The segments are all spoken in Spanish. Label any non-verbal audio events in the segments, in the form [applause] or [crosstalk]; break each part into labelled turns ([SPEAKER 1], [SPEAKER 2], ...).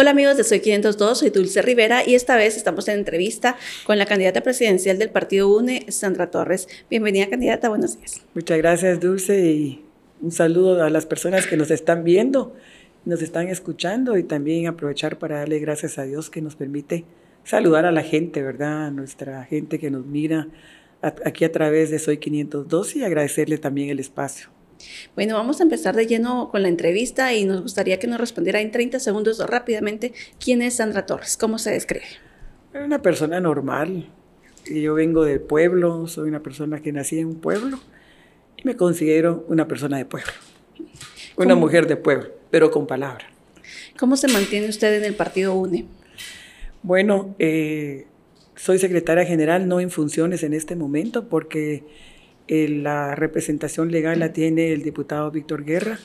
[SPEAKER 1] Hola amigos de Soy 502, soy Dulce Rivera y esta vez estamos en entrevista con la candidata presidencial del Partido UNE, Sandra Torres. Bienvenida candidata, buenos días.
[SPEAKER 2] Muchas gracias Dulce y un saludo a las personas que nos están viendo, nos están escuchando y también aprovechar para darle gracias a Dios que nos permite saludar a la gente, ¿verdad? A nuestra gente que nos mira aquí a través de Soy 502 y agradecerle también el espacio.
[SPEAKER 1] Bueno, vamos a empezar de lleno con la entrevista y nos gustaría que nos respondiera en 30 segundos rápidamente quién es Sandra Torres, cómo se describe.
[SPEAKER 2] Una persona normal. Yo vengo del pueblo, soy una persona que nací en un pueblo y me considero una persona de pueblo. Una mujer de pueblo, pero con palabra.
[SPEAKER 1] ¿Cómo se mantiene usted en el partido UNE?
[SPEAKER 2] Bueno, eh, soy secretaria general, no en funciones en este momento, porque la representación legal la tiene el diputado Víctor Guerra,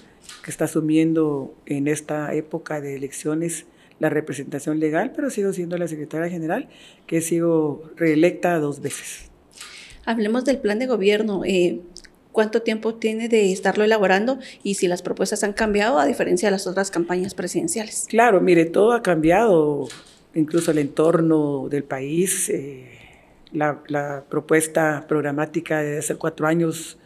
[SPEAKER 2] que está asumiendo en esta época de elecciones la representación legal, pero sigo siendo la secretaria general, que he sido reelecta dos veces.
[SPEAKER 1] Hablemos del plan de gobierno. Eh, ¿Cuánto tiempo tiene de estarlo elaborando y si las propuestas han cambiado a diferencia de las otras campañas presidenciales?
[SPEAKER 2] Claro, mire, todo ha cambiado, incluso el entorno del país. Eh, la, propuesta programática de hace cuatro años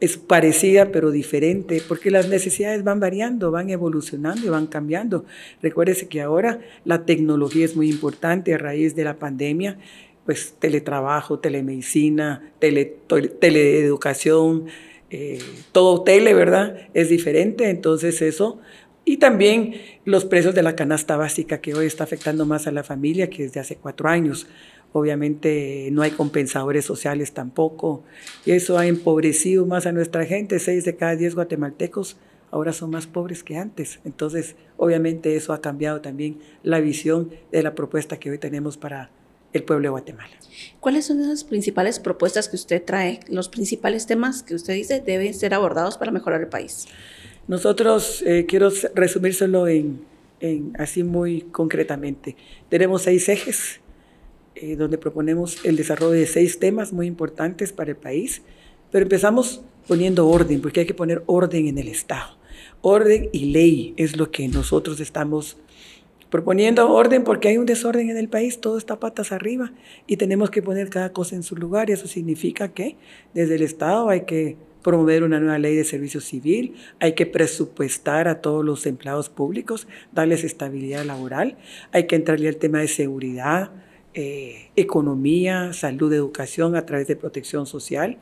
[SPEAKER 2] es parecida pero diferente, porque las necesidades van variando, van evolucionando y van cambiando. Recuérdese que ahora la tecnología es muy importante a raíz de la pandemia, pues teletrabajo, telemedicina, tele, teleeducación, eh, todo tele, ¿verdad? Es diferente, entonces eso y también los precios de la canasta básica que hoy está afectando más a la familia que desde hace cuatro años. Obviamente no hay compensadores sociales tampoco. Y eso ha empobrecido más a nuestra gente. Seis de cada diez guatemaltecos ahora son más pobres que antes. Entonces, obviamente eso ha cambiado también la visión de la propuesta que hoy tenemos para el pueblo de Guatemala.
[SPEAKER 1] ¿Cuáles son las principales propuestas que usted trae, los principales temas que usted dice deben ser abordados para mejorar el país?
[SPEAKER 2] Nosotros, eh, quiero resumírselo en, en, así muy concretamente, tenemos seis ejes eh, donde proponemos el desarrollo de seis temas muy importantes para el país, pero empezamos poniendo orden, porque hay que poner orden en el Estado. Orden y ley es lo que nosotros estamos proponiendo orden porque hay un desorden en el país, todo está patas arriba y tenemos que poner cada cosa en su lugar y eso significa que desde el Estado hay que promover una nueva ley de servicio civil, hay que presupuestar a todos los empleados públicos, darles estabilidad laboral, hay que entrarle al tema de seguridad, eh, economía, salud, educación a través de protección social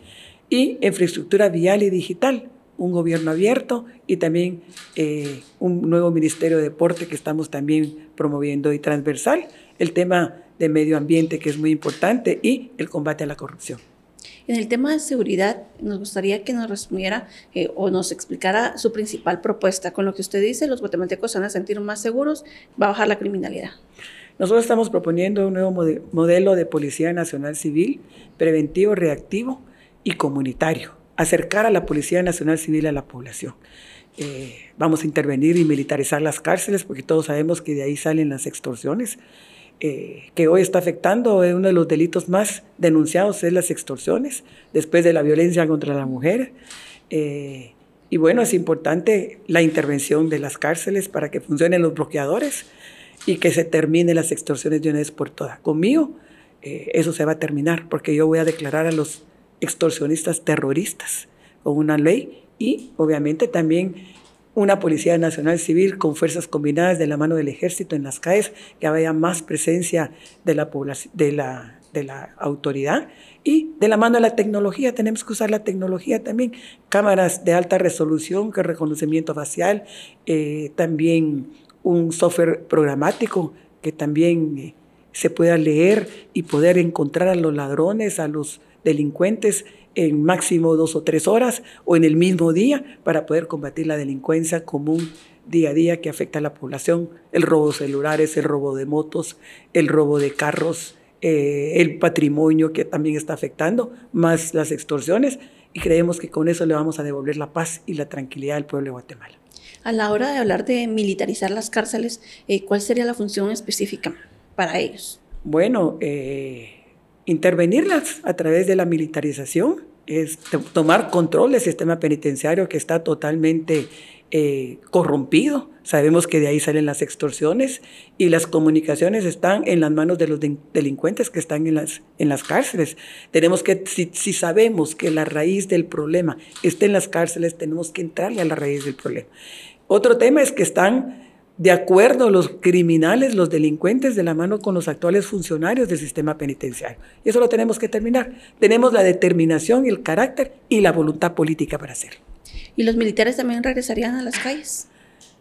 [SPEAKER 2] y infraestructura vial y digital, un gobierno abierto y también eh, un nuevo Ministerio de Deporte que estamos también promoviendo y transversal, el tema de medio ambiente que es muy importante y el combate a la corrupción.
[SPEAKER 1] En el tema de seguridad, nos gustaría que nos resumiera eh, o nos explicara su principal propuesta. Con lo que usted dice, los guatemaltecos se van a sentir más seguros, va a bajar la criminalidad.
[SPEAKER 2] Nosotros estamos proponiendo un nuevo modelo de Policía Nacional Civil, preventivo, reactivo y comunitario, acercar a la Policía Nacional Civil a la población. Eh, vamos a intervenir y militarizar las cárceles, porque todos sabemos que de ahí salen las extorsiones, eh, que hoy está afectando, uno de los delitos más denunciados es las extorsiones, después de la violencia contra la mujer. Eh, y bueno, es importante la intervención de las cárceles para que funcionen los bloqueadores y que se termine las extorsiones de una vez por todas. Conmigo eh, eso se va a terminar porque yo voy a declarar a los extorsionistas terroristas con una ley y obviamente también una Policía Nacional Civil con fuerzas combinadas de la mano del ejército en las calles, que haya más presencia de la, de la, de la autoridad y de la mano de la tecnología, tenemos que usar la tecnología también, cámaras de alta resolución, que reconocimiento facial, eh, también un software programático que también eh, se pueda leer y poder encontrar a los ladrones, a los delincuentes en máximo dos o tres horas o en el mismo día para poder combatir la delincuencia común día a día que afecta a la población, el robo de celulares, el robo de motos, el robo de carros, eh, el patrimonio que también está afectando, más las extorsiones, y creemos que con eso le vamos a devolver la paz y la tranquilidad al pueblo de Guatemala.
[SPEAKER 1] A la hora de hablar de militarizar las cárceles, eh, ¿cuál sería la función específica para ellos?
[SPEAKER 2] Bueno, eh, intervenirlas a través de la militarización, es tomar control del sistema penitenciario que está totalmente eh, corrompido. Sabemos que de ahí salen las extorsiones y las comunicaciones están en las manos de los delincuentes que están en las, en las cárceles. Tenemos que, si, si sabemos que la raíz del problema está en las cárceles, tenemos que entrarle a la raíz del problema. Otro tema es que están de acuerdo los criminales, los delincuentes, de la mano con los actuales funcionarios del sistema penitenciario. Y eso lo tenemos que terminar. Tenemos la determinación, el carácter y la voluntad política para hacerlo.
[SPEAKER 1] ¿Y los militares también regresarían a las calles?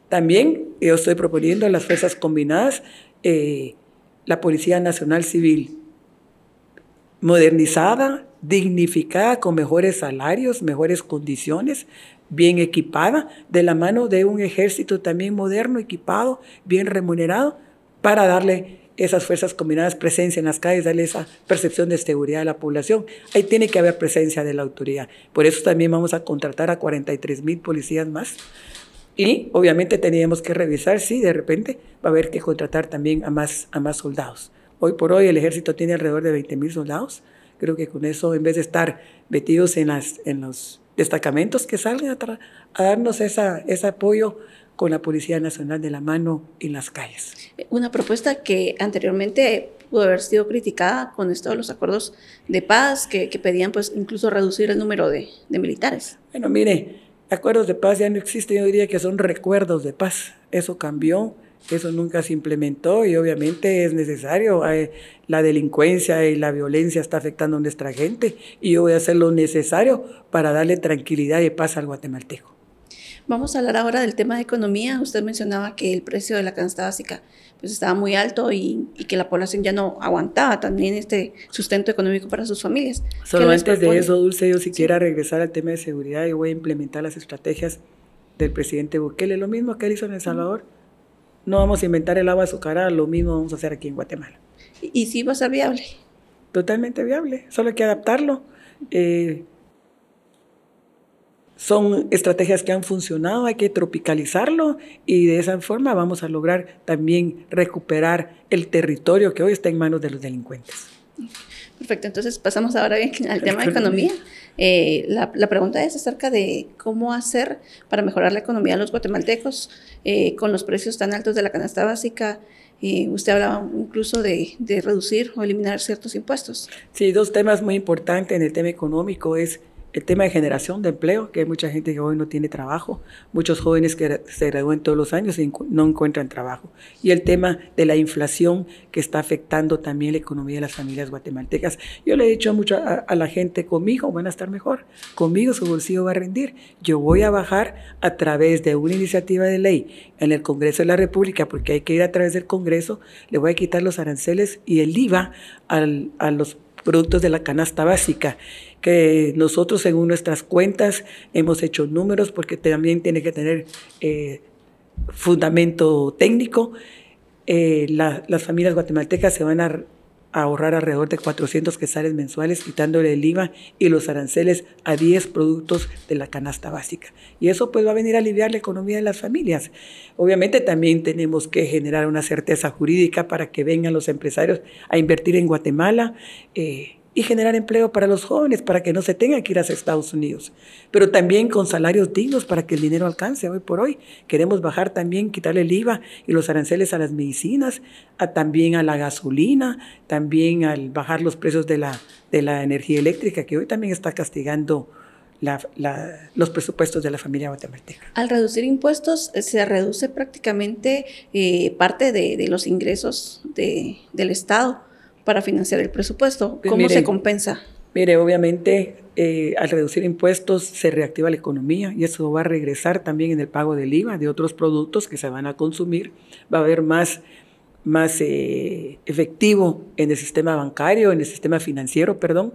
[SPEAKER 2] También yo estoy proponiendo a las fuerzas combinadas eh, la Policía Nacional Civil modernizada, dignificada, con mejores salarios, mejores condiciones, bien equipada, de la mano de un ejército también moderno, equipado, bien remunerado, para darle esas fuerzas combinadas presencia en las calles, darle esa percepción de seguridad a la población. Ahí tiene que haber presencia de la autoridad. Por eso también vamos a contratar a 43 mil policías más. Y obviamente teníamos que revisar si de repente va a haber que contratar también a más, a más soldados. Hoy por hoy el ejército tiene alrededor de 20 mil soldados. Creo que con eso, en vez de estar metidos en, las, en los destacamentos, que salgan a, a darnos esa, ese apoyo con la Policía Nacional de la mano en las calles.
[SPEAKER 1] Una propuesta que anteriormente pudo haber sido criticada con esto de los acuerdos de paz, que, que pedían pues incluso reducir el número de, de, militares.
[SPEAKER 2] Bueno, mire, acuerdos de paz ya no existen, yo diría que son recuerdos de paz. Eso cambió, eso nunca se implementó y obviamente es necesario. La delincuencia y la violencia está afectando a nuestra gente y yo voy a hacer lo necesario para darle tranquilidad y paz al guatemalteco.
[SPEAKER 1] Vamos a hablar ahora del tema de economía. Usted mencionaba que el precio de la canasta básica pues, estaba muy alto y, y, que la población ya no aguantaba también este sustento económico para sus familias.
[SPEAKER 2] Solo antes de eso, Dulce, yo si sí. regresar al tema de seguridad y voy a implementar las estrategias del presidente Bukele, lo mismo que él hizo en El Salvador. No vamos a inventar el agua azucarada, lo mismo vamos a hacer aquí en Guatemala.
[SPEAKER 1] ¿Y, y sí va a ser viable?
[SPEAKER 2] Totalmente viable, solo hay que adaptarlo. Eh, son estrategias que han funcionado, hay que tropicalizarlo y de esa forma vamos a lograr también recuperar el territorio que hoy está en manos de los delincuentes.
[SPEAKER 1] Perfecto, entonces pasamos ahora bien [laughs] al tema de economía. Eh, la, la, pregunta es acerca de cómo hacer para mejorar la economía de los guatemaltecos eh, con los precios tan altos de la canasta básica. Eh, usted hablaba incluso de, de reducir o eliminar ciertos impuestos.
[SPEAKER 2] Sí, dos temas muy importantes en el tema económico es el tema de generación de empleo, que hay mucha gente que hoy no tiene trabajo, muchos jóvenes que se gradúan todos los años y no encuentran trabajo. Y el tema de la inflación que está afectando también la economía de las familias guatemaltecas. Yo le he dicho mucho a, a la gente, conmigo van a estar mejor, conmigo su bolsillo va a rendir. Yo voy a bajar a través de una iniciativa de ley en el Congreso de la República, porque hay que ir a través del Congreso, le voy a quitar los aranceles y el IVA al, a los productos de la canasta básica que nosotros según nuestras cuentas hemos hecho números porque también tiene que tener eh, fundamento técnico. Eh, la, las familias guatemaltecas se van a, a, ahorrar alrededor de 400 quesales mensuales quitándole el IVA y los aranceles a 10 productos de la canasta básica. Y eso pues va a venir a aliviar la economía de las familias. Obviamente también tenemos que generar una certeza jurídica para que vengan los empresarios a invertir en Guatemala. Eh, y generar empleo para los jóvenes, para que no se tengan que ir a Estados Unidos, pero también con salarios dignos para que el dinero alcance hoy por hoy. Queremos bajar también, quitarle el IVA y los aranceles a las medicinas, a, también a la gasolina, también al bajar los precios de la, de la energía eléctrica, que hoy también está castigando los presupuestos de la familia guatemalteca.
[SPEAKER 1] Al reducir impuestos, eh, se reduce prácticamente eh, parte de, los ingresos de, del Estado para financiar el presupuesto. ¿Cómo pues mire, se compensa?
[SPEAKER 2] Mire, obviamente eh, al reducir impuestos se reactiva la economía y eso va a regresar también en el pago del IVA de otros productos que se van a consumir. Va a haber más, más eh, efectivo en el sistema bancario, en el sistema financiero, perdón.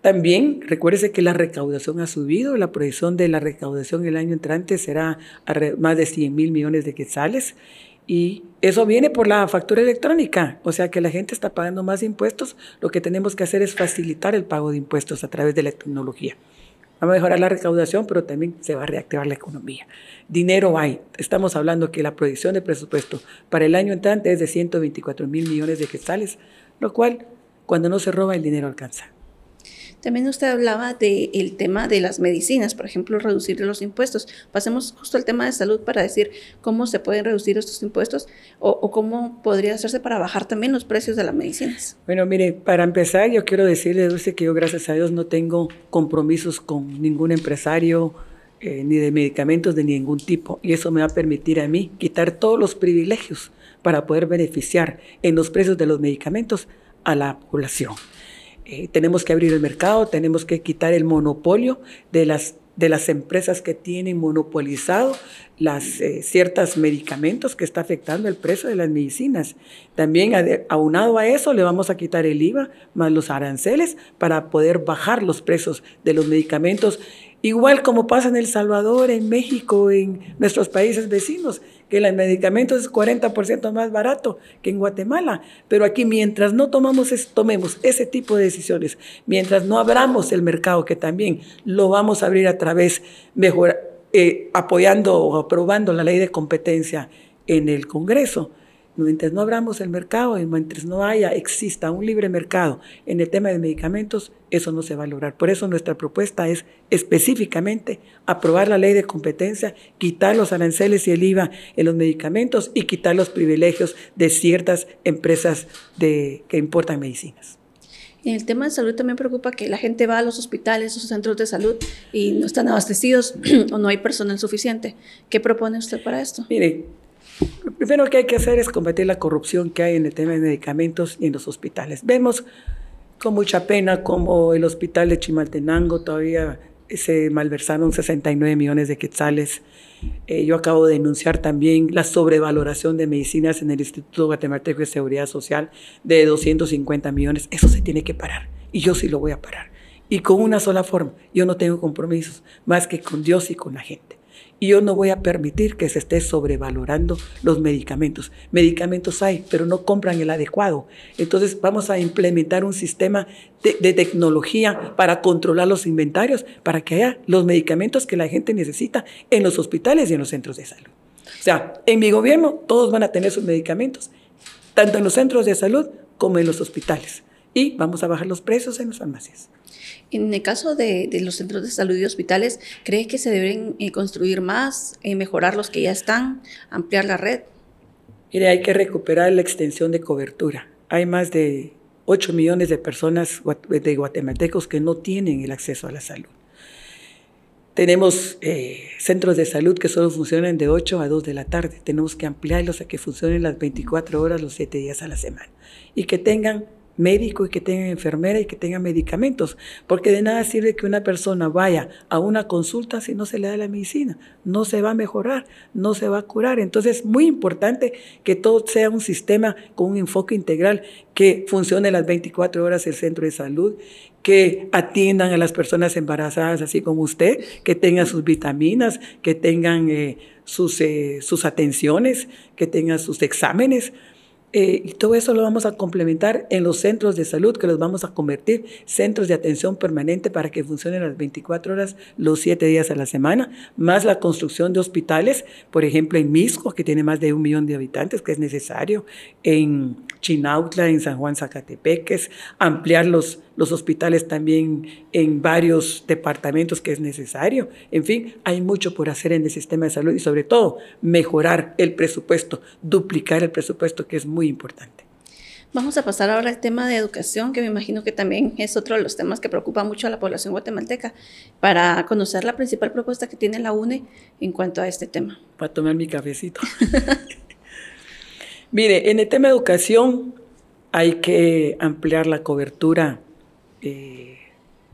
[SPEAKER 2] También recuérdese que la recaudación ha subido, la proyección de la recaudación el año entrante será más de 100 mil millones de quetzales y eso viene por la factura electrónica, o sea que la gente está pagando más impuestos. Lo que tenemos que hacer es facilitar el pago de impuestos a través de la tecnología. Va a mejorar la recaudación, pero también se va a reactivar la economía. Dinero hay. Estamos hablando que la proyección de presupuesto para el año entrante es de 124 mil millones de quetzales, lo cual, cuando no se roba, el dinero alcanza.
[SPEAKER 1] También usted hablaba del tema de las medicinas, por ejemplo, reducir los impuestos. Pasemos justo al tema de salud para decir cómo se pueden reducir estos impuestos o, cómo podría hacerse para bajar también los precios de las medicinas.
[SPEAKER 2] Bueno, mire, para empezar, yo quiero decirle, Dulce, que yo gracias a Dios no tengo compromisos con ningún empresario. Eh, ni de medicamentos de ningún tipo y eso me va a permitir a mí quitar todos los privilegios para poder beneficiar en los precios de los medicamentos a la población. Eh, tenemos que abrir el mercado, tenemos que quitar el monopolio de las, de las empresas que tienen monopolizado las eh, ciertos medicamentos que está afectando el precio de las medicinas. También aunado a eso le vamos a quitar el IVA más los aranceles para poder bajar los precios de los medicamentos Igual como pasa en El Salvador, en México, en nuestros países vecinos, que el medicamento es 40% más barato que en Guatemala. Pero aquí mientras no tomamos tomemos ese tipo de decisiones, mientras no abramos el mercado, que también lo vamos a abrir a través, mejor, eh, apoyando o aprobando la ley de competencia en el Congreso, Mientras no abramos el mercado y mientras no haya, exista un libre mercado en el tema de medicamentos, eso no se va a lograr. Por eso nuestra propuesta es específicamente aprobar la ley de competencia, quitar los aranceles y el IVA en los medicamentos y quitar los privilegios de ciertas empresas de, que importan medicinas.
[SPEAKER 1] En el tema de salud también preocupa que la gente va a los hospitales, o centros de salud y no están abastecidos [clears throat] o no hay personal suficiente. ¿Qué propone usted para esto?
[SPEAKER 2] Mire, lo primero que hay que hacer es combatir la corrupción que hay en el tema de medicamentos y en los hospitales. Vemos con mucha pena como el hospital de Chimaltenango todavía se malversaron 69 millones de quetzales. Eh, yo acabo de denunciar también la sobrevaloración de medicinas en el Instituto Guatemalteco de Seguridad Social de 250 millones. Eso se tiene que parar y yo sí lo voy a parar. Y con una sola forma. Yo no tengo compromisos más que con Dios y con la gente. Y yo no voy a permitir que se esté sobrevalorando los medicamentos. Medicamentos hay, pero no compran el adecuado. Entonces vamos a implementar un sistema de, tecnología para controlar los inventarios, para que haya los medicamentos que la gente necesita en los hospitales y en los centros de salud. O sea, en mi gobierno todos van a tener sus medicamentos, tanto en los centros de salud como en los hospitales. Y vamos a bajar los precios en las farmacias.
[SPEAKER 1] En el caso de, los centros de salud y hospitales, ¿cree que se deben eh, construir más, eh, mejorar los que ya están, ampliar la red?
[SPEAKER 2] Mire, hay que recuperar la extensión de cobertura. Hay más de 8 millones de personas de guatemaltecos que no tienen el acceso a la salud. Tenemos eh, centros de salud que solo funcionan de 8 a 2 de la tarde. Tenemos que ampliarlos a que funcionen las 24 horas, los 7 días a la semana. Y que tengan médico y que tengan enfermera y que tengan medicamentos, porque de nada sirve que una persona vaya a una consulta si no se le da la medicina, no se va a mejorar, no se va a curar. Entonces es muy importante que todo sea un sistema con un enfoque integral, que funcione las 24 horas el centro de salud, que atiendan a las personas embarazadas así como usted, que tengan sus vitaminas, que tengan eh, sus, eh, sus atenciones, que tengan sus exámenes eh, y todo eso lo vamos a complementar en los centros de salud, que los vamos a convertir centros de atención permanente para que funcionen las 24 horas, los 7 días a la semana, más la construcción de hospitales, por ejemplo, en Misco, que tiene más de un millón de habitantes, que es necesario, en Chinautla, en San Juan Zacatepeques, ampliar los los hospitales también en varios departamentos que es necesario. En fin, hay mucho por hacer en el sistema de salud y sobre todo mejorar el presupuesto, duplicar el presupuesto que es muy importante.
[SPEAKER 1] Vamos a pasar ahora al tema de educación, que me imagino que también es otro de los temas que preocupa mucho a la población guatemalteca, para conocer la principal propuesta que tiene la UNE en cuanto a este tema.
[SPEAKER 2] Para tomar mi cafecito. [laughs] Mire, en el tema de educación hay que ampliar la cobertura eh,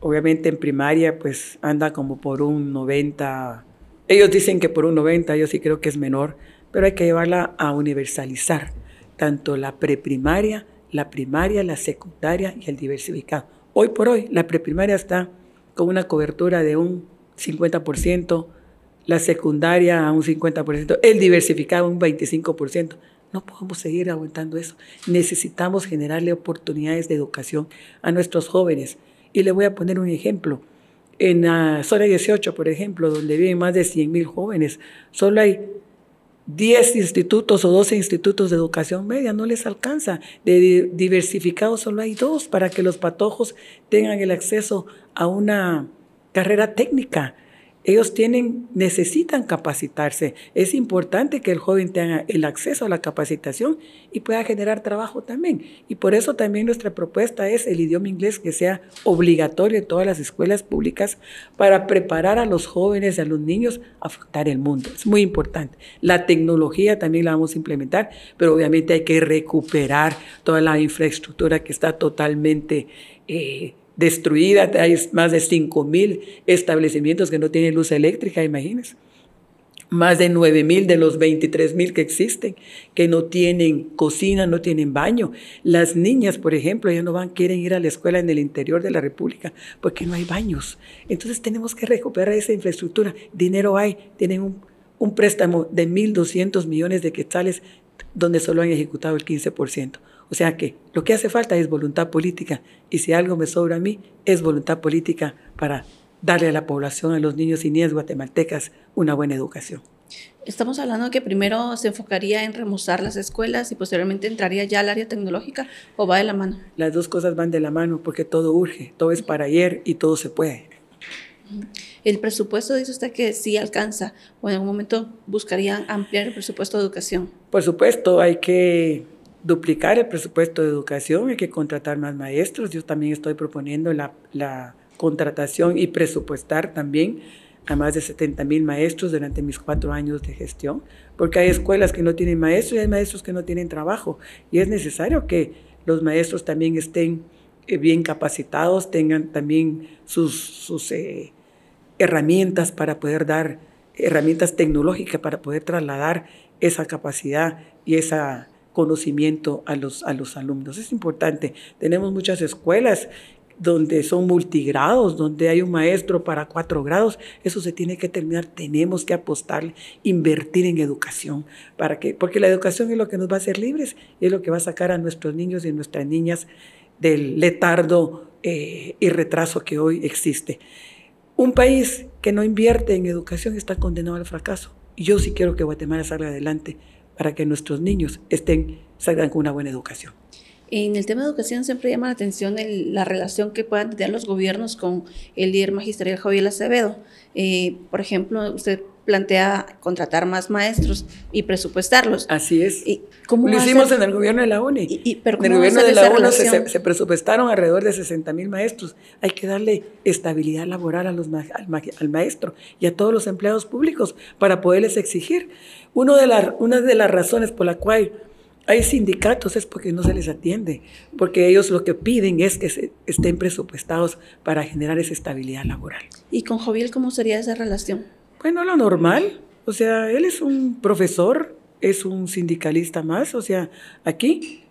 [SPEAKER 2] obviamente en primaria pues anda como por un 90, ellos dicen que por un 90, yo sí creo que es menor, pero hay que llevarla a universalizar, tanto la preprimaria, la primaria, la secundaria y el diversificado. Hoy por hoy la preprimaria está con una cobertura de un 50%, la secundaria a un 50%, el diversificado un 25%. No podemos seguir aguantando eso. Necesitamos generarle oportunidades de educación a nuestros jóvenes. Y le voy a poner un ejemplo. En la zona 18, por ejemplo, donde viven más de 100.000 jóvenes, solo hay 10 institutos o 12 institutos de educación media, no les alcanza. De diversificados solo hay dos para que los patojos tengan el acceso a una carrera técnica. Ellos tienen, necesitan capacitarse. Es importante que el joven tenga el acceso a la capacitación y pueda generar trabajo también. Y por eso también nuestra propuesta es el idioma inglés que sea obligatorio en todas las escuelas públicas para preparar a los jóvenes y a los niños a afrontar el mundo. Es muy importante. La tecnología también la vamos a implementar, pero obviamente hay que recuperar toda la infraestructura que está totalmente... Eh, destruida, hay más de 5 mil establecimientos que no tienen luz eléctrica, imagínense. Más de 9 mil de los 23 mil que existen, que no tienen cocina, no tienen baño. Las niñas, por ejemplo, ya no van, quieren ir a la escuela en el interior de la República porque no hay baños. Entonces tenemos que recuperar esa infraestructura. Dinero hay, tienen un, un préstamo de 1.200 millones de quetzales donde solo han ejecutado el 15%. O sea que lo que hace falta es voluntad política y si algo me sobra a mí es voluntad política para darle a la población, a los niños y niñas guatemaltecas una buena educación.
[SPEAKER 1] Estamos hablando que primero se enfocaría en remozar las escuelas y posteriormente entraría ya al área tecnológica o va de la mano.
[SPEAKER 2] Las dos cosas van de la mano porque todo urge, todo es para ayer y todo se puede.
[SPEAKER 1] El presupuesto dice usted que sí alcanza o en algún momento buscaría ampliar el presupuesto de educación.
[SPEAKER 2] Por supuesto, hay que duplicar el presupuesto de educación, hay que contratar más maestros. Yo también estoy proponiendo la, la contratación y presupuestar también a más de 70 mil maestros durante mis cuatro años de gestión, porque hay escuelas que no tienen maestros y hay maestros que no tienen trabajo. Y es necesario que los maestros también estén eh, bien capacitados, tengan también sus, sus eh, herramientas para poder dar, herramientas tecnológicas para poder trasladar esa capacidad y esa conocimiento a los, a los alumnos. Es importante. Tenemos muchas escuelas donde son multigrados, donde hay un maestro para cuatro grados, eso se tiene que terminar, tenemos que apostar, invertir en educación, para que, porque la educación es lo que nos va a hacer libres y es lo que va a sacar a nuestros niños y nuestras niñas del letardo eh, y retraso que hoy existe. Un país que no invierte en educación está condenado al fracaso. Yo sí quiero que Guatemala salga adelante para que nuestros niños estén, salgan con una buena educación.
[SPEAKER 1] En el tema de educación siempre llama la atención la relación que puedan tener los gobiernos con el líder magisterial Javier Acevedo. Eh, por ejemplo, usted plantea contratar más maestros y presupuestarlos.
[SPEAKER 2] Así es. ¿Y cómo Lo hicimos en el gobierno de la UNI. Y, en el gobierno de la UNI se, presupuestaron alrededor de 60 mil maestros. Hay que darle estabilidad laboral a los, al, maestro y a todos los empleados públicos para poderles exigir. Uno de una de las razones por la cual hay sindicatos es porque no se les atiende, porque ellos lo que piden es que estén presupuestados para generar esa estabilidad laboral.
[SPEAKER 1] ¿Y con Joviel cómo sería esa relación?
[SPEAKER 2] Bueno, lo normal. O sea, él es un profesor, es un sindicalista más. O sea, aquí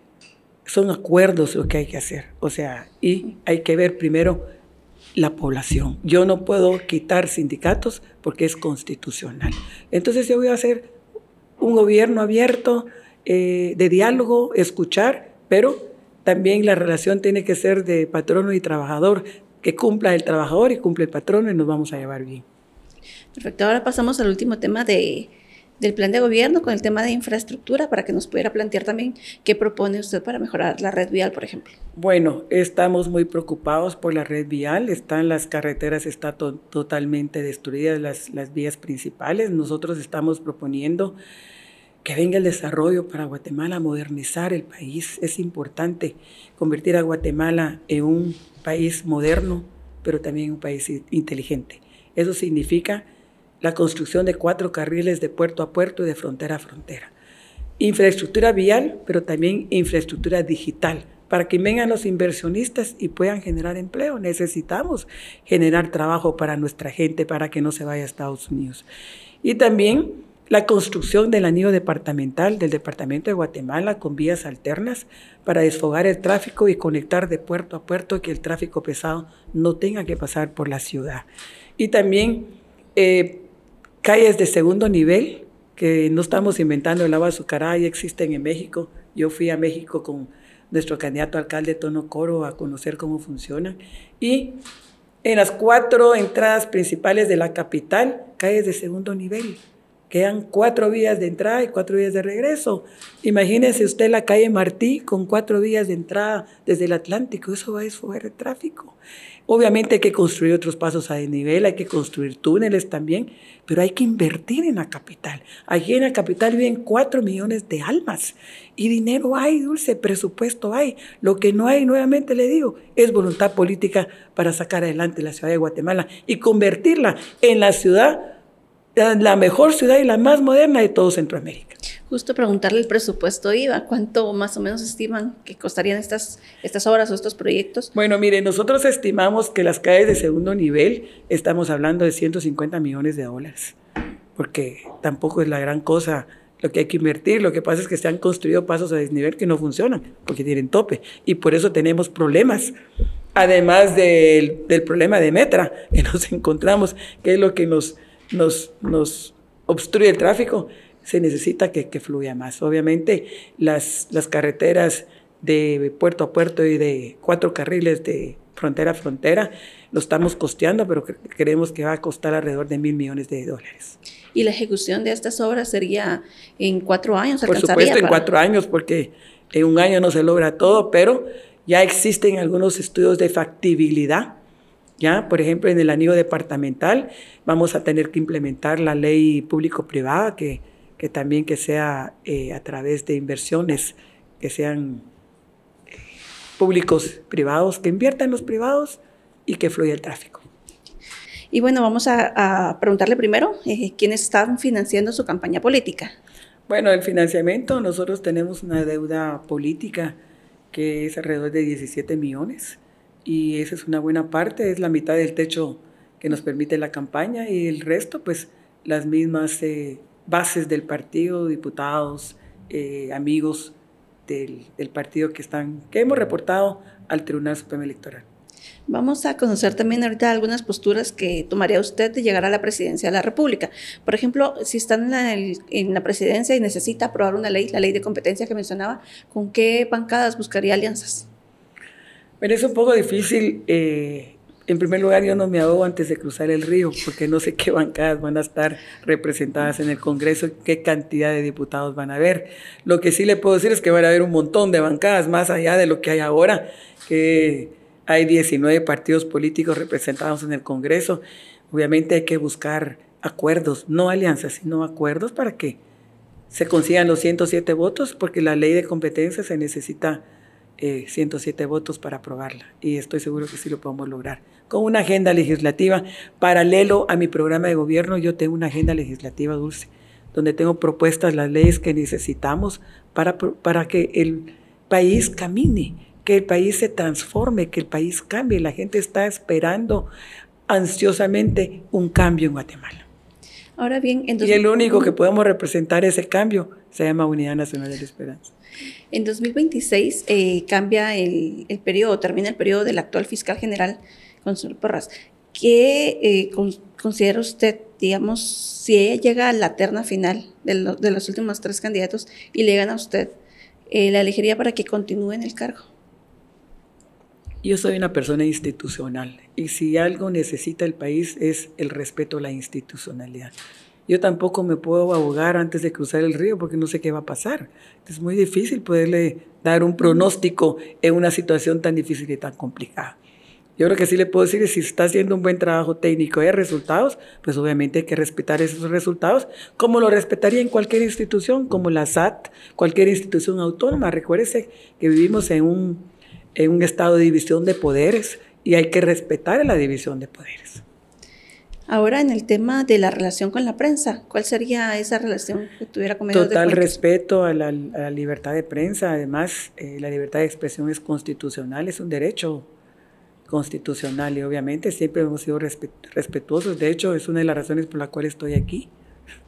[SPEAKER 2] son acuerdos lo que hay que hacer. O sea, y hay que ver primero la población. Yo no puedo quitar sindicatos porque es constitucional. Entonces yo voy a hacer un gobierno abierto, eh, de diálogo, escuchar, pero también la relación tiene que ser de patrono y trabajador, que cumpla el trabajador y cumple el patrono y nos vamos a llevar bien.
[SPEAKER 1] Perfecto, ahora pasamos al último tema de, del plan de gobierno con el tema de infraestructura para que nos pudiera plantear también qué propone usted para mejorar la red vial, por ejemplo.
[SPEAKER 2] Bueno, estamos muy preocupados por la red vial, están las carreteras están totalmente destruidas, las, las vías principales. Nosotros estamos proponiendo que venga el desarrollo para Guatemala, modernizar el país. Es importante convertir a Guatemala en un país moderno, pero también un país inteligente. Eso significa la construcción de cuatro carriles de puerto a puerto y de frontera a frontera. Infraestructura vial, pero también infraestructura digital. Para que vengan los inversionistas y puedan generar empleo, necesitamos generar trabajo para nuestra gente, para que no se vaya a Estados Unidos. Y también la construcción del anillo departamental del Departamento de Guatemala con vías alternas para desfogar el tráfico y conectar de puerto a puerto que el tráfico pesado no tenga que pasar por la ciudad. Y también eh, calles de segundo nivel, que no estamos inventando el agua azucarada, existen en México. Yo fui a México con nuestro candidato alcalde Tono Coro a conocer cómo funcionan. Y en las cuatro entradas principales de la capital, calles de segundo nivel quedan cuatro vías de entrada y cuatro vías de regreso. Imagínese usted la calle Martí con cuatro vías de entrada desde el Atlántico, eso va a desfogar el tráfico. Obviamente hay que construir otros pasos a desnivel, hay que construir túneles también, pero hay que invertir en la capital. Aquí en la capital viven cuatro millones de almas y dinero hay, dulce, presupuesto hay. Lo que no hay, nuevamente le digo, es voluntad política para sacar adelante la ciudad de Guatemala y convertirla en la ciudad la mejor ciudad y la más moderna de todo Centroamérica.
[SPEAKER 1] Justo preguntarle el presupuesto IVA, ¿cuánto más o menos estiman que costarían estas, estas obras o estos proyectos?
[SPEAKER 2] Bueno, mire, nosotros estimamos que las calles de segundo nivel estamos hablando de 150 millones de dólares, porque tampoco es la gran cosa lo que hay que invertir. Lo que pasa es que se han construido pasos a desnivel que no funcionan, porque tienen tope, y por eso tenemos problemas. Además del, del problema de Metra que nos [laughs] encontramos, que es lo que nos nos, nos obstruye el tráfico, se necesita que, que fluya más. Obviamente las, las carreteras de puerto a puerto y de cuatro carriles de frontera a frontera lo estamos costeando, pero creemos que va a costar alrededor de mil millones de dólares.
[SPEAKER 1] ¿Y la ejecución de estas obras sería en cuatro años?
[SPEAKER 2] Por supuesto, en cuatro años, porque en un año no se logra todo, pero ya existen algunos estudios de factibilidad ¿ya? Por ejemplo, en el anillo departamental vamos a tener que implementar la ley público-privada, que, que, también que sea eh, a través de inversiones, que sean públicos privados, que inviertan los privados y que fluya el tráfico.
[SPEAKER 1] Y bueno, vamos a, preguntarle primero, eh, ¿quiénes están financiando su campaña política?
[SPEAKER 2] Bueno, el financiamiento, nosotros tenemos una deuda política que es alrededor de 17 millones y esa es una buena parte, es la mitad del techo que nos permite la campaña y el resto, pues las mismas eh, bases del partido, diputados, eh, amigos del, partido que, están, que hemos reportado al Tribunal Supremo Electoral.
[SPEAKER 1] Vamos a conocer también ahorita algunas posturas que tomaría usted de llegar a la presidencia de la República. Por ejemplo, si están en la, en la presidencia y necesita aprobar una ley, la ley de competencia que mencionaba, ¿con qué bancadas buscaría alianzas?
[SPEAKER 2] Pero es un poco difícil. Eh, en primer lugar, yo no me ahogo antes de cruzar el río, porque no sé qué bancadas van a estar representadas en el Congreso, qué cantidad de diputados van a haber. Lo que sí le puedo decir es que van a haber un montón de bancadas, más allá de lo que hay ahora, que hay 19 partidos políticos representados en el Congreso. Obviamente hay que buscar acuerdos, no alianzas, sino acuerdos para que se consigan los 107 votos, porque la ley de competencia se necesita 107 eh, votos para aprobarla y estoy seguro que sí lo podemos lograr. Con una agenda legislativa paralelo a mi programa de gobierno, yo tengo una agenda legislativa dulce, donde tengo propuestas las leyes que necesitamos para, para que el país camine, que el país se transforme, que el país cambie. La gente está esperando ansiosamente un cambio en Guatemala.
[SPEAKER 1] Ahora bien,
[SPEAKER 2] entonces, y el único que podemos representar ese cambio se llama Unidad Nacional de la Esperanza.
[SPEAKER 1] En 2026 eh, cambia el, el, periodo, termina el periodo del actual fiscal general, señor Porras. ¿Qué eh, considera usted, digamos, si ella llega a la terna final de, de los últimos tres candidatos y le gana a usted, eh, la elegiría para que continúe en el cargo?
[SPEAKER 2] Yo soy una persona institucional y si algo necesita el país es el respeto a la institucionalidad. Yo tampoco me puedo abogar antes de cruzar el río porque no sé qué va a pasar. Es muy difícil poderle dar un pronóstico en una situación tan difícil y tan complicada. Yo creo que sí le puedo decir si está haciendo un buen trabajo técnico y hay resultados, pues obviamente hay que respetar esos resultados, como lo respetaría en cualquier institución, como la SAT, cualquier institución autónoma. Recuérdese que vivimos en un, en un estado de división de poderes y hay que respetar la división de poderes.
[SPEAKER 1] Ahora, en el tema de la relación con la prensa, ¿cuál sería esa relación que tuviera con medios
[SPEAKER 2] Total respeto a la, libertad de prensa. Además, eh, la libertad de expresión es constitucional, es un derecho constitucional y obviamente siempre hemos sido respetuosos. De hecho, es una de las razones por la cual estoy aquí.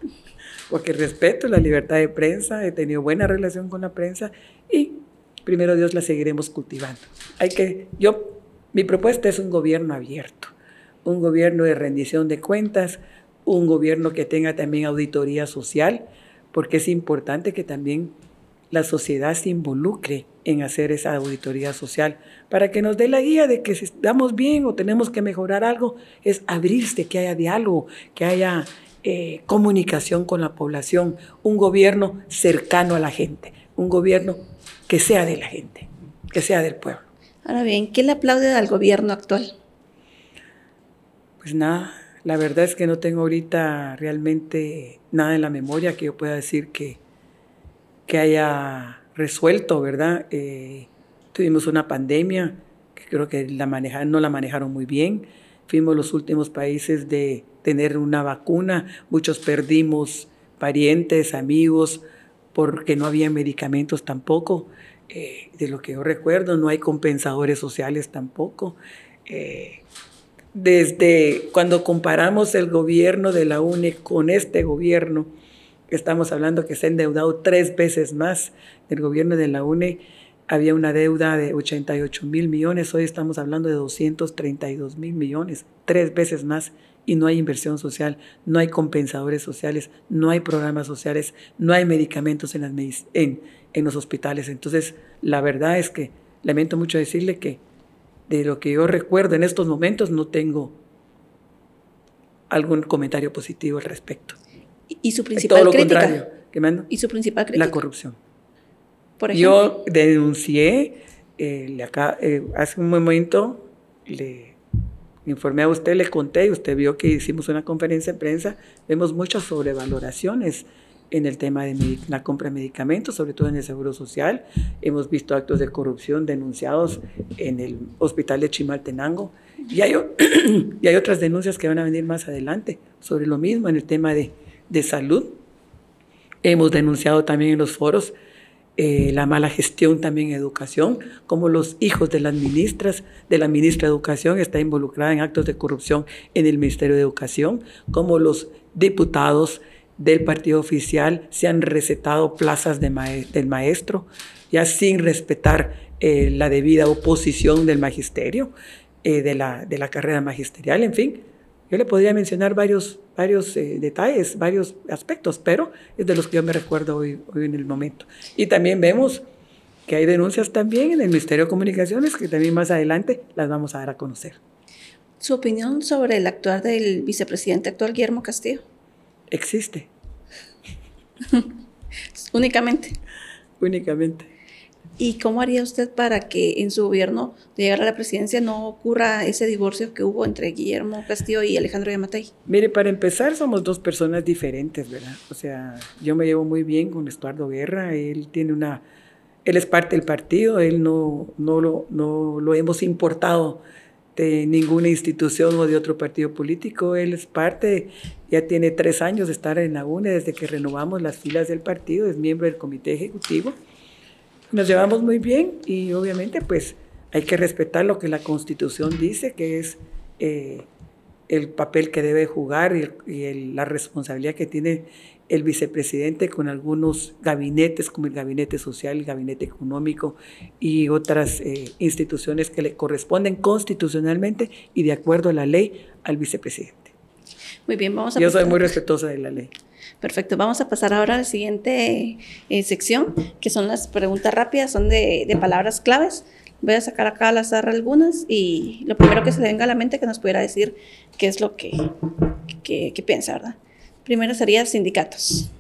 [SPEAKER 2] [laughs] Porque respeto la libertad de prensa, he tenido buena relación con la prensa y primero Dios la seguiremos cultivando. Hay que, yo, mi propuesta es un gobierno abierto un gobierno de rendición de cuentas, un gobierno que tenga también auditoría social, porque es importante que también la sociedad se involucre en hacer esa auditoría social para que nos dé la guía de que si estamos bien o tenemos que mejorar algo, es abrirse, que haya diálogo, que haya eh, comunicación con la población, un gobierno cercano a la gente, un gobierno que sea de la gente, que sea del pueblo.
[SPEAKER 1] Ahora bien, ¿qué le aplaude al gobierno actual?
[SPEAKER 2] Pues nada, la verdad es que no tengo ahorita realmente nada en la memoria que yo pueda decir que, que haya resuelto, ¿verdad? Eh, tuvimos una pandemia que creo que la manejaron, no la manejaron muy bien. Fuimos los últimos países de tener una vacuna. Muchos perdimos parientes, amigos, porque no había medicamentos tampoco. Eh, de lo que yo recuerdo, no hay compensadores sociales tampoco. Eh, desde cuando comparamos el gobierno de la UNE con este gobierno, estamos hablando que se ha endeudado tres veces más del gobierno de la UNE, había una deuda de 88 mil millones, hoy estamos hablando de 232 mil millones, tres veces más, y no hay inversión social, no hay compensadores sociales, no hay programas sociales, no hay medicamentos en, en los hospitales. Entonces, la verdad es que lamento mucho decirle que de lo que yo recuerdo en estos momentos no tengo algún comentario positivo al respecto.
[SPEAKER 1] ¿Y su principal todo lo Contrario.
[SPEAKER 2] ¿Qué mando?
[SPEAKER 1] ¿Y su principal crítica?
[SPEAKER 2] La corrupción. Yo denuncié, eh, acá, eh, hace un momento le informé a usted, le conté, y usted vio que hicimos una conferencia de prensa, vemos muchas sobrevaloraciones en el tema de la compra de medicamentos, sobre todo en el Seguro Social. Hemos visto actos de corrupción denunciados en el hospital de Chimaltenango y hay, [clears throat] y otras denuncias que van a venir más adelante sobre lo mismo en el tema de, de salud. Hemos denunciado también en los foros eh, la mala gestión también en educación, como los hijos de las ministras, de la ministra de Educación está involucrada en actos de corrupción en el Ministerio de Educación, como los diputados del partido oficial se han recetado plazas de del maestro, ya sin respetar eh, la debida oposición del magisterio, eh, de, la, de la carrera magisterial, en fin. Yo le podría mencionar varios, varios eh, detalles, varios aspectos, pero es de los que yo me recuerdo hoy, hoy en el momento. Y también vemos que hay denuncias también en el Ministerio de Comunicaciones que también más adelante las vamos a dar a conocer.
[SPEAKER 1] ¿Su opinión sobre el actuar del vicepresidente actual, Guillermo Castillo?
[SPEAKER 2] Existe. [laughs]
[SPEAKER 1] Únicamente.
[SPEAKER 2] Únicamente.
[SPEAKER 1] ¿Y cómo haría usted para que en su gobierno de llegar a la presidencia no ocurra ese divorcio que hubo entre Guillermo Castillo y Alejandro Yamatei?
[SPEAKER 2] Mire, para empezar somos dos personas diferentes, ¿verdad? O sea, yo me llevo muy bien con Estuardo Guerra, él tiene una, él es parte del partido, él no, no, lo, no lo hemos importado de ninguna institución o de otro partido político. Él es parte, ya tiene tres años de estar en la UNE desde que renovamos las filas del partido, es miembro del comité ejecutivo. Nos llevamos muy bien y obviamente pues hay que respetar lo que la constitución dice, que es eh, el papel que debe jugar y, la responsabilidad que tiene el vicepresidente con algunos gabinetes, como el gabinete social, el gabinete económico y otras eh, instituciones que le corresponden constitucionalmente y de acuerdo a la ley al vicepresidente.
[SPEAKER 1] Muy bien, vamos
[SPEAKER 2] a Yo soy muy respetuosa de la ley.
[SPEAKER 1] Perfecto, vamos a pasar ahora a la siguiente eh, sección, que son las preguntas rápidas, son de, de palabras claves. Voy a sacar acá al azar algunas y lo primero que se le venga a la mente que nos pudiera decir qué es lo que, que, que piensa, ¿verdad? Primero sería sindicatos.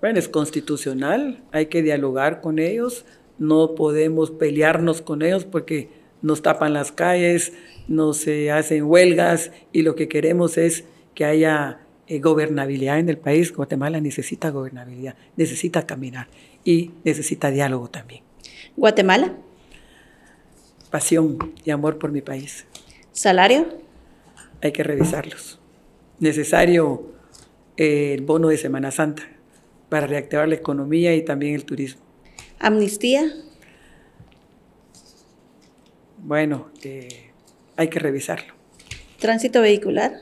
[SPEAKER 2] Bueno, es constitucional, hay que dialogar con ellos, no podemos pelearnos con ellos porque nos tapan las calles, no se hacen huelgas y lo que queremos es que haya eh, gobernabilidad en el país. Guatemala necesita gobernabilidad, necesita caminar y necesita diálogo también.
[SPEAKER 1] Guatemala.
[SPEAKER 2] Pasión y amor por mi país.
[SPEAKER 1] Salario.
[SPEAKER 2] Hay que revisarlos. Necesario el bono de Semana Santa para reactivar la economía y también el turismo.
[SPEAKER 1] Amnistía.
[SPEAKER 2] Bueno, eh, hay que revisarlo.
[SPEAKER 1] Tránsito vehicular.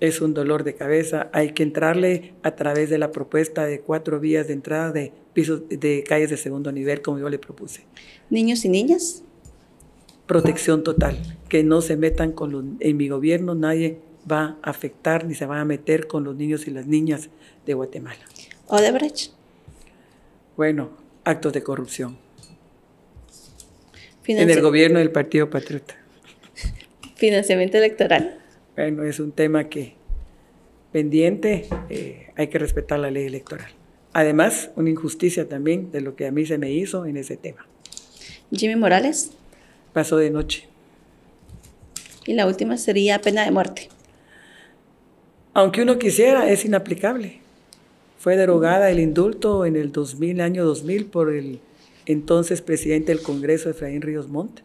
[SPEAKER 2] Es un dolor de cabeza. Hay que entrarle a través de la propuesta de cuatro vías de entrada de pisos de calles de segundo nivel, como yo le propuse.
[SPEAKER 1] Niños y niñas.
[SPEAKER 2] Protección total. Que no se metan con los, en mi gobierno nadie va a afectar ni se va a meter con los niños y las niñas de Guatemala.
[SPEAKER 1] Odebrecht.
[SPEAKER 2] Bueno, actos de corrupción. en el gobierno del Partido Patriota. [laughs]
[SPEAKER 1] Financiamiento electoral.
[SPEAKER 2] Bueno, es un tema que pendiente, eh, hay que respetar la ley electoral. Además, una injusticia también de lo que a mí se me hizo en ese tema.
[SPEAKER 1] Jimmy Morales.
[SPEAKER 2] Pasó de noche.
[SPEAKER 1] Y la última sería pena de muerte.
[SPEAKER 2] Aunque uno quisiera, es inaplicable. Fue derogada el indulto en el 2000, año 2000 por el entonces presidente del Congreso, Efraín Ríos Montt.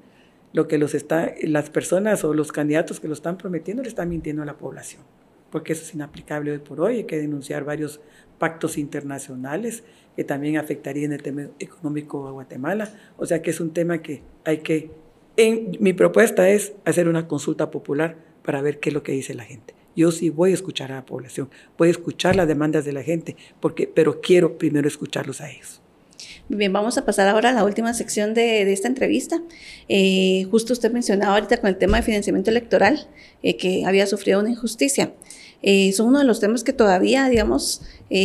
[SPEAKER 2] Lo que los está, las personas o los candidatos que lo están prometiendo le están mintiendo a la población, porque eso es inaplicable hoy por hoy. Hay que denunciar varios pactos internacionales que también afectarían el tema económico a Guatemala. O sea que es un tema que hay que... En, mi propuesta es hacer una consulta popular para ver qué es lo que dice la gente. Yo sí voy a escuchar a la población, voy a escuchar las demandas de la gente, porque, pero quiero primero escucharlos a ellos.
[SPEAKER 1] Bien, vamos a pasar ahora a la última sección de, esta entrevista. Eh, justo usted mencionaba ahorita con el tema de financiamiento electoral, eh, que había sufrido una injusticia. Eh, son uno de los temas que todavía, digamos,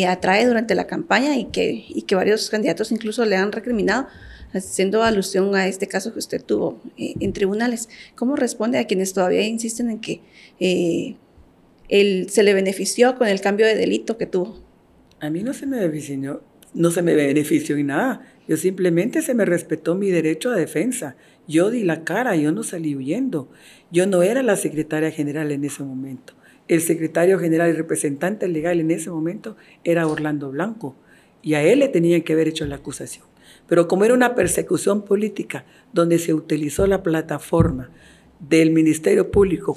[SPEAKER 1] atrae durante la campaña y que, y que varios candidatos incluso le han recriminado, haciendo alusión a este caso que usted tuvo en tribunales. ¿Cómo responde a quienes todavía insisten en que él se le benefició con el cambio de delito que tuvo?
[SPEAKER 2] A mí no se me benefició, no se me benefició en nada. Yo simplemente se me respetó mi derecho a defensa. Yo di la cara, yo no salí huyendo. Yo no era la secretaria general en ese momento. El secretario general y representante legal en ese momento era Orlando Blanco y a él le tenían que haber hecho la acusación. Pero como era una persecución política donde se utilizó la plataforma del Ministerio Público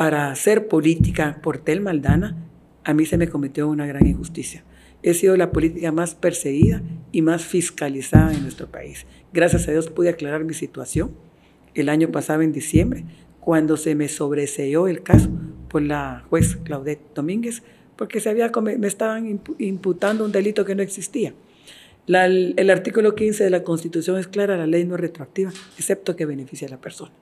[SPEAKER 2] para hacer política por Tel Maldana, a mí se me cometió una gran injusticia. He sido la política más perseguida y más fiscalizada en nuestro país. Gracias a Dios pude aclarar mi situación el año pasado en diciembre, cuando se me sobreseó el caso por la juez Claudette Domínguez, porque se había, me estaban imputando un delito que no existía. el artículo 15 de la Constitución es clara, la ley no es retroactiva, excepto que beneficie a la persona.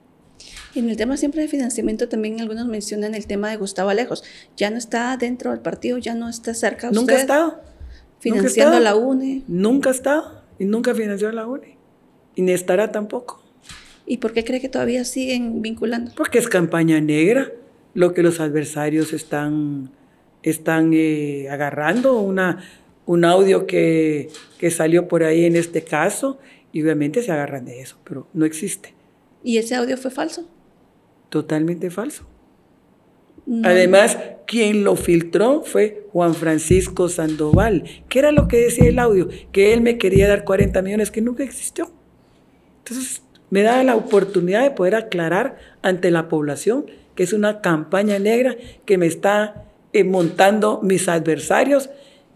[SPEAKER 1] En el tema siempre de financiamiento también algunos mencionan el tema de Gustavo Alejos. Ya no está dentro del partido, ya no está cerca
[SPEAKER 2] Nunca ha estado.
[SPEAKER 1] Financiando la UNE.
[SPEAKER 2] Nunca ha estado y nunca financió la UNE. Y ni estará tampoco.
[SPEAKER 1] ¿Y por qué cree que todavía siguen vinculando?
[SPEAKER 2] Porque es campaña negra lo que los adversarios están, están eh, agarrando, una, un audio que, que salió por ahí en este caso, y obviamente se agarran de eso, pero no existe.
[SPEAKER 1] ¿Y ese audio fue falso?
[SPEAKER 2] Totalmente falso. Además, quien lo filtró fue Juan Francisco Sandoval. ¿Qué era lo que decía el audio? Que él me quería dar 40 millones que nunca existió. Entonces, me da la oportunidad de poder aclarar ante la población que es una campaña negra que me está eh, montando mis adversarios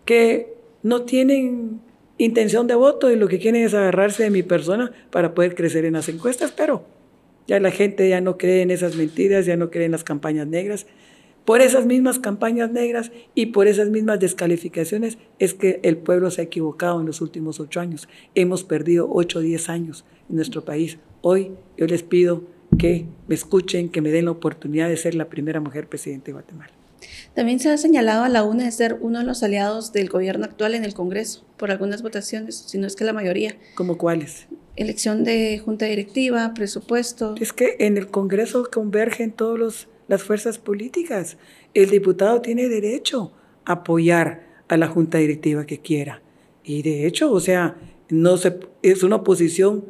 [SPEAKER 2] que no tienen intención de voto y lo que quieren es agarrarse de mi persona para poder crecer en las encuestas, pero ya la gente ya no cree en esas mentiras, ya no cree en las campañas negras. Por esas mismas campañas negras y por esas mismas descalificaciones es que el pueblo se ha equivocado en los últimos ocho años. Hemos perdido ocho o diez años en nuestro país. Hoy yo les pido que me escuchen, que me den la oportunidad de ser la primera mujer presidente de Guatemala.
[SPEAKER 1] También se ha señalado a la UNE de ser uno de los aliados del gobierno actual en el Congreso, por algunas votaciones, si no es que la mayoría.
[SPEAKER 2] ¿Como cuáles?
[SPEAKER 1] Elección de junta directiva, presupuesto.
[SPEAKER 2] Es que en el Congreso convergen todas las fuerzas políticas. El diputado tiene derecho a apoyar a la junta directiva que quiera. Y de hecho, o sea, no se, es una oposición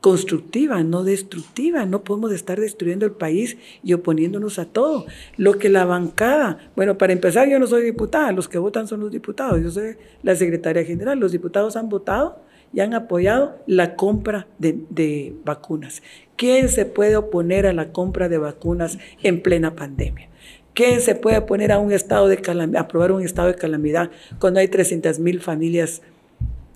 [SPEAKER 2] constructiva, no destructiva. No podemos estar destruyendo el país y oponiéndonos a todo. Lo que la bancada, bueno, para empezar, yo no soy diputada, los que votan son los diputados, yo soy la secretaria general, los diputados han votado y han apoyado la compra de, vacunas. ¿Quién se puede oponer a la compra de vacunas en plena pandemia? ¿Quién se puede oponer a un estado de aprobar un estado de calamidad cuando hay 300 mil familias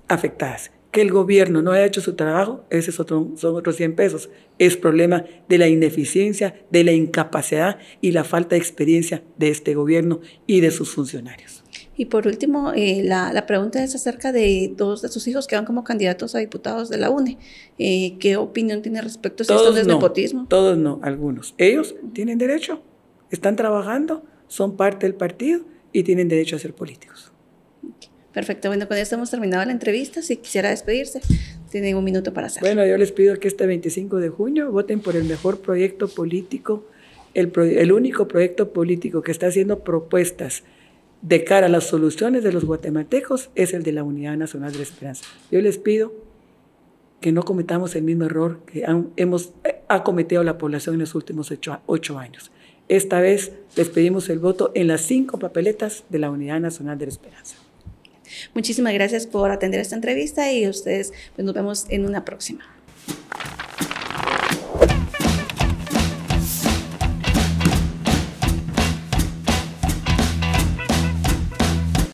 [SPEAKER 2] afectadas? que el gobierno no haya hecho su trabajo, ese son otros 100 pesos. Es problema de la ineficiencia, de la incapacidad y la falta de experiencia de este gobierno y de sus funcionarios.
[SPEAKER 1] Y por último, eh, la, pregunta es acerca de dos de sus hijos que van como candidatos a diputados de la UNE. Eh, ¿Qué opinión tiene respecto a esto del nepotismo?
[SPEAKER 2] Todos no, algunos. Ellos tienen derecho, están trabajando, son parte del partido y tienen derecho a ser políticos.
[SPEAKER 1] Perfecto, bueno, con esto hemos terminado la entrevista. Si quisiera despedirse, tienen un minuto para hacerlo.
[SPEAKER 2] Bueno, yo les pido que este 25 de junio voten por el mejor proyecto político el, el único proyecto político que está haciendo propuestas de cara a las soluciones de los guatemaltecos es el de la Unidad Nacional de la Esperanza. Yo les pido que no cometamos el mismo error que hemos, eh, ha cometido la población en los últimos ocho, años. Esta vez les pedimos el voto en las cinco papeletas de la Unidad Nacional de la Esperanza.
[SPEAKER 1] Muchísimas gracias por atender esta entrevista y ustedes pues, nos vemos en una próxima.